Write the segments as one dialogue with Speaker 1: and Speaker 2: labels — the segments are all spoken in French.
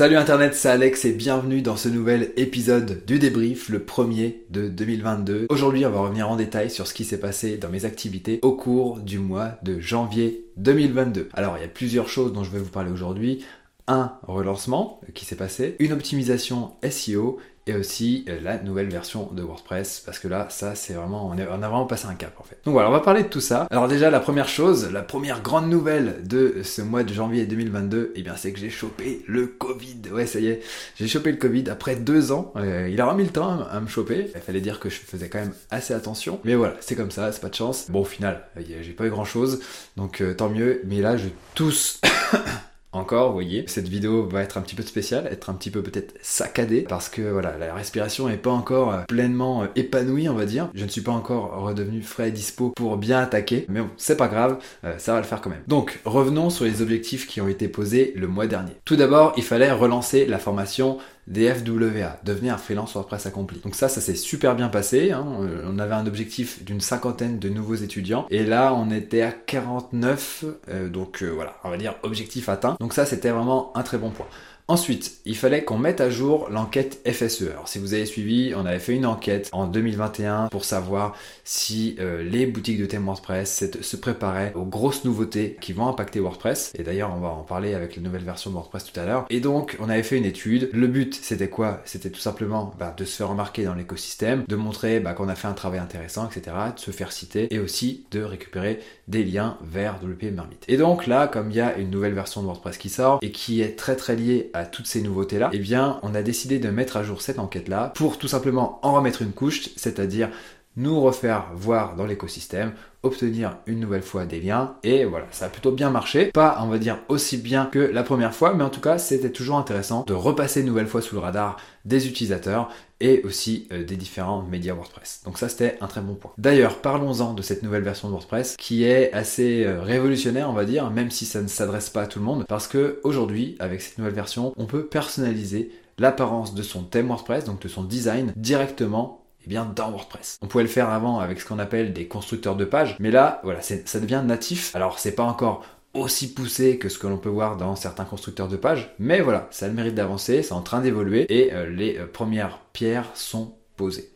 Speaker 1: Salut Internet, c'est Alex et bienvenue dans ce nouvel épisode du débrief, le premier de 2022. Aujourd'hui, on va revenir en détail sur ce qui s'est passé dans mes activités au cours du mois de janvier 2022. Alors, il y a plusieurs choses dont je vais vous parler aujourd'hui un relancement qui s'est passé, une optimisation SEO et aussi euh, la nouvelle version de WordPress parce que là ça c'est vraiment on, a vraiment passé un cap en fait. Donc voilà on va parler de tout ça. Alors déjà la première chose, la première grande nouvelle de ce mois de janvier 2022, et eh bien c'est que j'ai chopé le Covid. Ouais ça y est, j'ai chopé le Covid après deux ans. Euh, il a remis le temps à me choper. Il fallait dire que je faisais quand même assez attention. Mais voilà c'est comme ça, c'est pas de chance. Bon au final j'ai pas eu grand chose donc euh, tant mieux. Mais là je tousse. encore, vous voyez. Cette vidéo va être un petit peu spéciale, être un petit peu peut-être saccadée, parce que voilà, la respiration n'est pas encore euh, pleinement euh, épanouie, on va dire. Je ne suis pas encore redevenu frais et dispo pour bien attaquer, mais bon, c'est pas grave, euh, ça va le faire quand même. Donc, revenons sur les objectifs qui ont été posés le mois dernier. Tout d'abord, il fallait relancer la formation des FWA, devenir un freelance WordPress accompli. Donc ça, ça s'est super bien passé. Hein. On avait un objectif d'une cinquantaine de nouveaux étudiants. Et là, on était à 49. Euh, donc euh, voilà, on va dire objectif atteint. Donc ça, c'était vraiment un très bon point. Ensuite, il fallait qu'on mette à jour l'enquête FSE. Alors si vous avez suivi, on avait fait une enquête en 2021 pour savoir si euh, les boutiques de thème WordPress se préparaient aux grosses nouveautés qui vont impacter WordPress. Et d'ailleurs, on va en parler avec la nouvelle version de WordPress tout à l'heure. Et donc, on avait fait une étude. Le but, c'était quoi? C'était tout simplement bah, de se faire remarquer dans l'écosystème, de montrer bah, qu'on a fait un travail intéressant, etc., de se faire citer et aussi de récupérer des liens vers WP Marmite. Et donc là, comme il y a une nouvelle version de WordPress qui sort et qui est très très liée à toutes ces nouveautés-là, eh bien, on a décidé de mettre à jour cette enquête-là pour tout simplement en remettre une couche, c'est-à-dire nous refaire voir dans l'écosystème, obtenir une nouvelle fois des liens et voilà, ça a plutôt bien marché. Pas, on va dire, aussi bien que la première fois, mais en tout cas, c'était toujours intéressant de repasser une nouvelle fois sous le radar des utilisateurs et aussi euh, des différents médias WordPress. Donc ça, c'était un très bon point. D'ailleurs, parlons-en de cette nouvelle version de WordPress qui est assez euh, révolutionnaire, on va dire, même si ça ne s'adresse pas à tout le monde, parce que aujourd'hui, avec cette nouvelle version, on peut personnaliser l'apparence de son thème WordPress, donc de son design, directement eh bien dans WordPress. On pouvait le faire avant avec ce qu'on appelle des constructeurs de pages, mais là, voilà, ça devient natif. Alors c'est pas encore aussi poussé que ce que l'on peut voir dans certains constructeurs de pages, mais voilà, ça a le mérite d'avancer, c'est en train d'évoluer et euh, les euh, premières pierres sont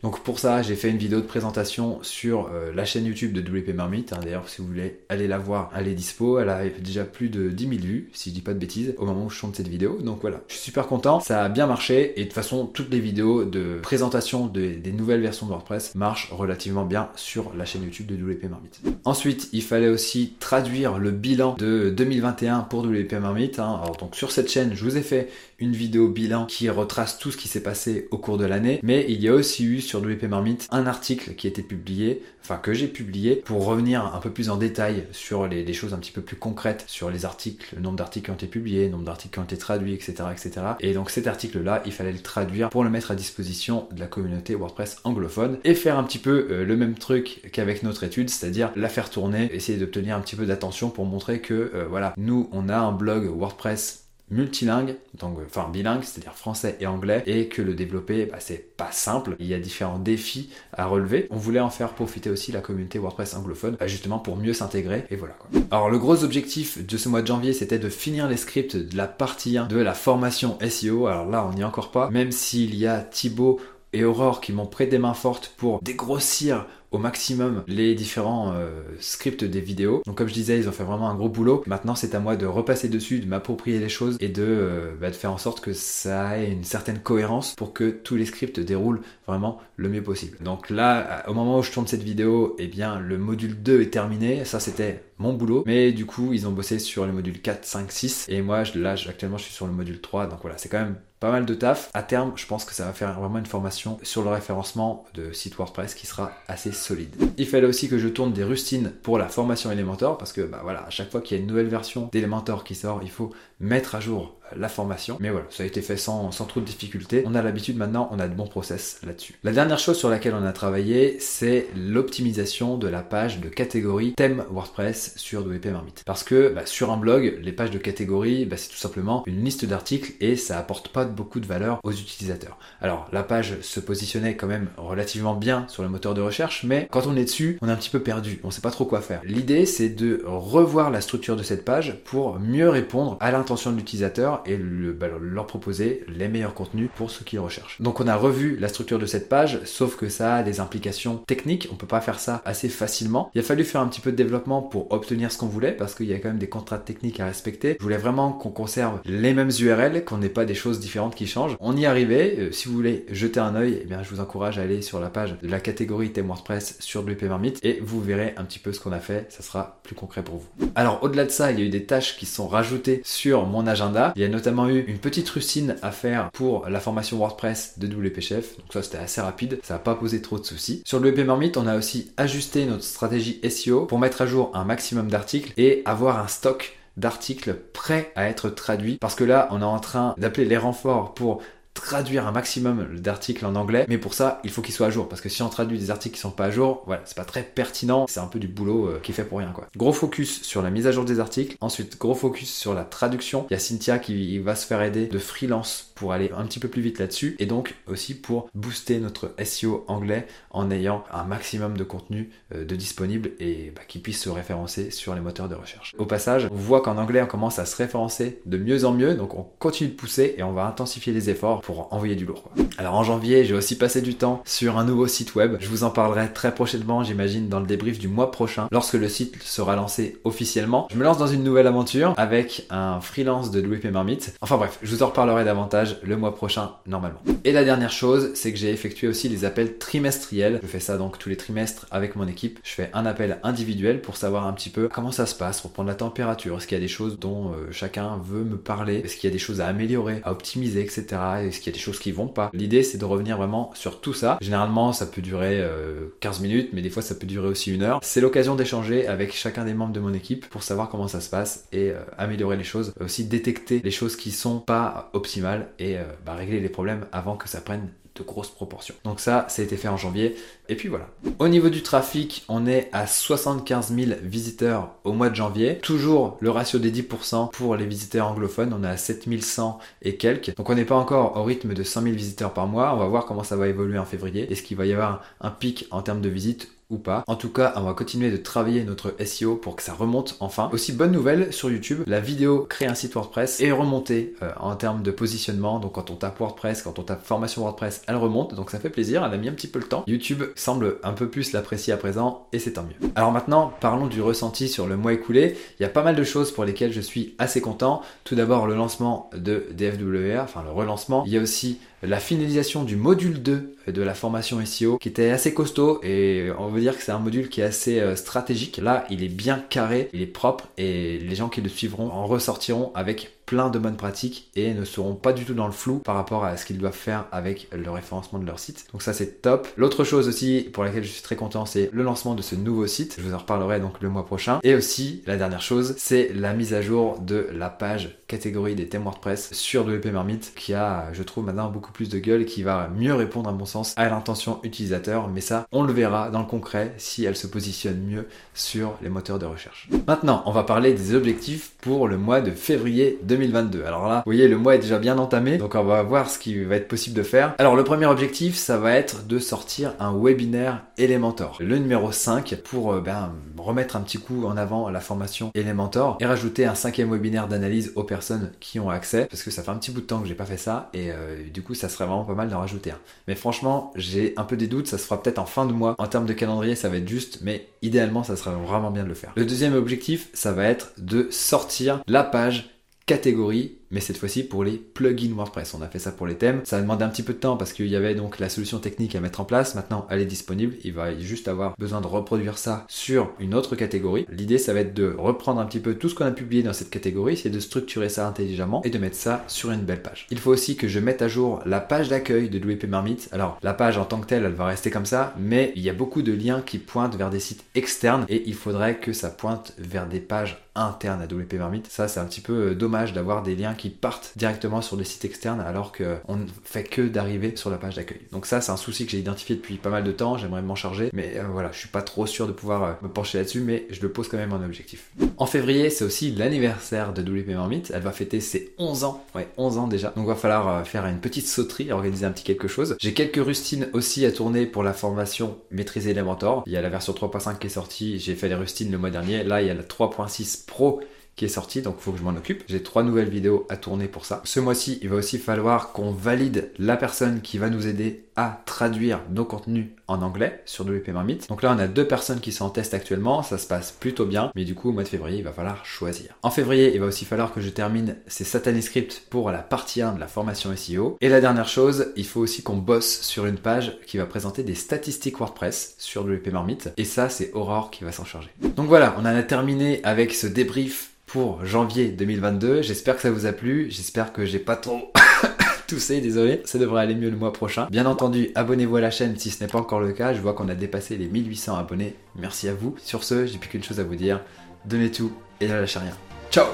Speaker 1: donc pour ça, j'ai fait une vidéo de présentation sur euh, la chaîne YouTube de WP Marmite. Hein. D'ailleurs, si vous voulez aller la voir, elle est dispo. Elle a déjà plus de 10 000 vues, si je dis pas de bêtises, au moment où je chante cette vidéo. Donc voilà, je suis super content. Ça a bien marché. Et de toute façon, toutes les vidéos de présentation des nouvelles versions de WordPress marchent relativement bien sur la chaîne YouTube de WP Marmite. Ensuite, il fallait aussi traduire le bilan de 2021 pour WP Marmite. Hein. Alors donc sur cette chaîne, je vous ai fait une vidéo bilan qui retrace tout ce qui s'est passé au cours de l'année. Mais il y a aussi eu sur WP Marmite un article qui a été publié, enfin que j'ai publié, pour revenir un peu plus en détail sur les, choses un petit peu plus concrètes, sur les articles, le nombre d'articles qui ont été publiés, le nombre d'articles qui ont été traduits, etc., etc. Et donc cet article-là, il fallait le traduire pour le mettre à disposition de la communauté WordPress anglophone et faire un petit peu euh, le même truc qu'avec notre étude, c'est-à-dire la faire tourner, essayer d'obtenir un petit peu d'attention pour montrer que euh, voilà, nous on a un blog WordPress multilingue, donc enfin bilingue, c'est-à-dire français et anglais, et que le développer, bah, c'est pas simple. Il y a différents défis à relever. On voulait en faire profiter aussi la communauté WordPress anglophone, bah, justement pour mieux s'intégrer, et voilà quoi. Alors le gros objectif de ce mois de janvier, c'était de finir les scripts de la partie 1 de la formation SEO. Alors là, on n'y est encore pas, même s'il y a Thibaut et Aurore qui m'ont prêté des mains fortes pour dégrossir au maximum les différents euh, scripts des vidéos. Donc comme je disais, ils ont fait vraiment un gros boulot. Maintenant, c'est à moi de repasser dessus, de m'approprier les choses et de, euh, bah, faire en sorte que ça ait une certaine cohérence pour que tous les scripts déroulent vraiment le mieux possible. Donc là, au moment où je tourne cette vidéo, eh bien le module 2 est terminé. Ça, c'était mon boulot. Mais du coup, ils ont bossé sur le module 4, 5, 6. Et moi, là, actuellement, je suis sur le module 3. Donc voilà, c'est quand même pas mal de taf. À terme, je pense que ça va faire vraiment une formation sur le référencement de site WordPress qui sera assez solide. Il fallait aussi que je tourne des rustines pour la formation Elementor parce que bah voilà, à chaque fois qu'il y a une nouvelle version d'Elementor qui sort, il faut mettre à jour la formation. Mais voilà, ça a été fait sans, sans trop de difficultés. On a l'habitude maintenant, on a de bons process là-dessus. La dernière chose sur laquelle on a travaillé, c'est l'optimisation de la page de catégorie thème WordPress sur WP Marmite. Parce que bah, sur un blog, les pages de catégorie, bah, c'est tout simplement une liste d'articles et ça apporte pas beaucoup de valeur aux utilisateurs. Alors la page se positionnait quand même relativement bien sur le moteur de recherche, mais quand on est dessus, on est un petit peu perdu, on sait pas trop quoi faire. L'idée c'est de revoir la structure de cette page pour mieux répondre à l'intention de l'utilisateur et bah, leur proposer les meilleurs contenus pour ce qu'ils recherchent. Donc on a revu la structure de cette page, sauf que ça a des implications techniques, on peut pas faire ça assez facilement. Il a fallu faire un petit peu de développement pour obtenir ce qu'on voulait parce qu'il y a quand même des contrats techniques à respecter. Je voulais vraiment qu'on conserve les mêmes URL, qu'on n'ait pas des choses différentes qui changent. On y arrivait. Euh, si vous voulez jeter un œil, eh bien je vous encourage à aller sur la page de la catégorie thème WordPress sur WP Marmite et vous verrez un petit peu ce qu'on a fait. Ça sera plus concret pour vous. Alors au-delà de ça, il y a eu des tâches qui sont rajoutées sur mon agenda. Il a notamment eu une petite rustine à faire pour la formation WordPress de WP Chef. Donc ça c'était assez rapide. Ça n'a pas posé trop de soucis. Sur WP Marmite, on a aussi ajusté notre stratégie SEO pour mettre à jour un maximum d'articles et avoir un stock d'articles prêts à être traduits parce que là on est en train d'appeler les renforts pour traduire un maximum d'articles en anglais, mais pour ça, il faut qu'ils soient à jour, parce que si on traduit des articles qui sont pas à jour, voilà, c'est pas très pertinent, c'est un peu du boulot euh, qui fait pour rien, quoi. Gros focus sur la mise à jour des articles, ensuite gros focus sur la traduction. Il y a Cynthia qui va se faire aider de freelance pour aller un petit peu plus vite là-dessus, et donc aussi pour booster notre SEO anglais en ayant un maximum de contenu euh, de disponible et bah, qui puisse se référencer sur les moteurs de recherche. Au passage, on voit qu'en anglais, on commence à se référencer de mieux en mieux, donc on continue de pousser et on va intensifier les efforts pour envoyer du lourd. Alors en janvier, j'ai aussi passé du temps sur un nouveau site web. Je vous en parlerai très prochainement, j'imagine, dans le débrief du mois prochain, lorsque le site sera lancé officiellement. Je me lance dans une nouvelle aventure avec un freelance de WP Marmite. Enfin bref, je vous en reparlerai davantage le mois prochain normalement. Et la dernière chose, c'est que j'ai effectué aussi les appels trimestriels. Je fais ça donc tous les trimestres avec mon équipe. Je fais un appel individuel pour savoir un petit peu comment ça se passe, pour prendre la température. Est-ce qu'il y a des choses dont euh, chacun veut me parler? Est-ce qu'il y a des choses à améliorer, à optimiser, etc. Est-ce qu'il y a des choses qui vont pas? L'idée c'est de revenir vraiment sur tout ça. Généralement ça peut durer 15 euh, minutes, mais des fois ça peut durer aussi une heure. C'est l'occasion d'échanger avec chacun des membres de mon équipe pour savoir comment ça se passe et euh, améliorer les choses. Aussi détecter les choses qui sont pas optimales et euh, bah, régler les problèmes avant que ça prenne de grosses proportions. Donc ça, ça a été fait en janvier. Et puis voilà. Au niveau du trafic, on est à 75 000 visiteurs au mois de janvier. Toujours le ratio des 10% pour les visiteurs anglophones. On est à 7100 et quelques. Donc on n'est pas encore au rythme de 100 000 visiteurs par mois. On va voir comment ça va évoluer en février. Est-ce qu'il va y avoir un pic en termes de visites ou pas. En tout cas, on va continuer de travailler notre SEO pour que ça remonte enfin. Aussi, bonne nouvelle sur YouTube, la vidéo créer un site WordPress est remontée euh, en termes de positionnement. Donc quand on tape WordPress, quand on tape formation WordPress, elle remonte. Donc ça fait plaisir, elle a mis un petit peu le temps. YouTube semble un peu plus l'apprécier à présent et c'est tant mieux. Alors maintenant, parlons du ressenti sur le mois écoulé. Il y a pas mal de choses pour lesquelles je suis assez content. Tout d'abord, le lancement de DFWA, enfin le relancement. Il y a aussi la finalisation du module 2 de la formation SEO qui était assez costaud et on veut dire que c'est un module qui est assez euh, stratégique. Là, il est bien carré, il est propre et les gens qui le suivront en ressortiront avec plein de bonnes pratiques et ne seront pas du tout dans le flou par rapport à ce qu'ils doivent faire avec le référencement de leur site. Donc ça c'est top. L'autre chose aussi pour laquelle je suis très content c'est le lancement de ce nouveau site. Je vous en reparlerai donc le mois prochain. Et aussi la dernière chose c'est la mise à jour de la page catégorie des thèmes WordPress sur WP Marmite qui a je trouve maintenant beaucoup plus de gueule qui va mieux répondre à mon sens à l'intention utilisateur. Mais ça on le verra dans le concret si elle se positionne mieux sur les moteurs de recherche. Maintenant on va parler des objectifs pour le mois de février 2020. 2022. Alors là, vous voyez, le mois est déjà bien entamé, donc on va voir ce qui va être possible de faire. Alors le premier objectif, ça va être de sortir un webinaire Elementor, le numéro 5, pour euh, ben, remettre un petit coup en avant la formation Elementor et rajouter un cinquième webinaire d'analyse aux personnes qui ont accès, parce que ça fait un petit bout de temps que j'ai pas fait ça, et euh, du coup ça serait vraiment pas mal d'en rajouter un. Mais franchement, j'ai un peu des doutes, ça se fera peut-être en fin de mois. En termes de calendrier, ça va être juste, mais idéalement, ça serait vraiment bien de le faire. Le deuxième objectif, ça va être de sortir la page catégorie mais cette fois-ci pour les plugins WordPress. On a fait ça pour les thèmes. Ça a demandé un petit peu de temps parce qu'il y avait donc la solution technique à mettre en place. Maintenant, elle est disponible. Il va juste avoir besoin de reproduire ça sur une autre catégorie. L'idée, ça va être de reprendre un petit peu tout ce qu'on a publié dans cette catégorie, c'est de structurer ça intelligemment et de mettre ça sur une belle page. Il faut aussi que je mette à jour la page d'accueil de WP Marmite. Alors, la page en tant que telle, elle va rester comme ça, mais il y a beaucoup de liens qui pointent vers des sites externes et il faudrait que ça pointe vers des pages internes à WP Marmite. Ça, c'est un petit peu euh, dommage d'avoir des liens qui partent directement sur des sites externes alors qu'on ne fait que d'arriver sur la page d'accueil. Donc ça, c'est un souci que j'ai identifié depuis pas mal de temps, j'aimerais m'en charger, mais euh, voilà, je suis pas trop sûr de pouvoir euh, me pencher là-dessus, mais je le pose quand même en objectif. En février, c'est aussi l'anniversaire de WP Marmite, elle va fêter ses 11 ans, ouais, 11 ans déjà, donc va falloir euh, faire une petite sauterie, organiser un petit quelque chose. J'ai quelques rustines aussi à tourner pour la formation Maîtriser Elementor. Il y a la version 3.5 qui est sortie, j'ai fait les rustines le mois dernier, là il y a la 3.6 Pro qui est sorti, donc il faut que je m'en occupe. J'ai trois nouvelles vidéos à tourner pour ça. Ce mois-ci, il va aussi falloir qu'on valide la personne qui va nous aider à traduire nos contenus en anglais sur WP Marmite. Donc là, on a deux personnes qui sont en test actuellement, ça se passe plutôt bien, mais du coup, au mois de février, il va falloir choisir. En février, il va aussi falloir que je termine ces satané scripts pour la partie 1 de la formation SEO. Et la dernière chose, il faut aussi qu'on bosse sur une page qui va présenter des statistiques WordPress sur WP Marmite. Et ça, c'est Aurore qui va s'en charger. Donc voilà, on en a terminé avec ce débrief janvier 2022. J'espère que ça vous a plu. J'espère que j'ai pas trop tousser, désolé. Ça devrait aller mieux le mois prochain. Bien entendu, abonnez-vous à la chaîne si ce n'est pas encore le cas. Je vois qu'on a dépassé les 1800 abonnés. Merci à vous. Sur ce, j'ai plus qu'une chose à vous dire. Donnez tout et ne lâchez rien. Ciao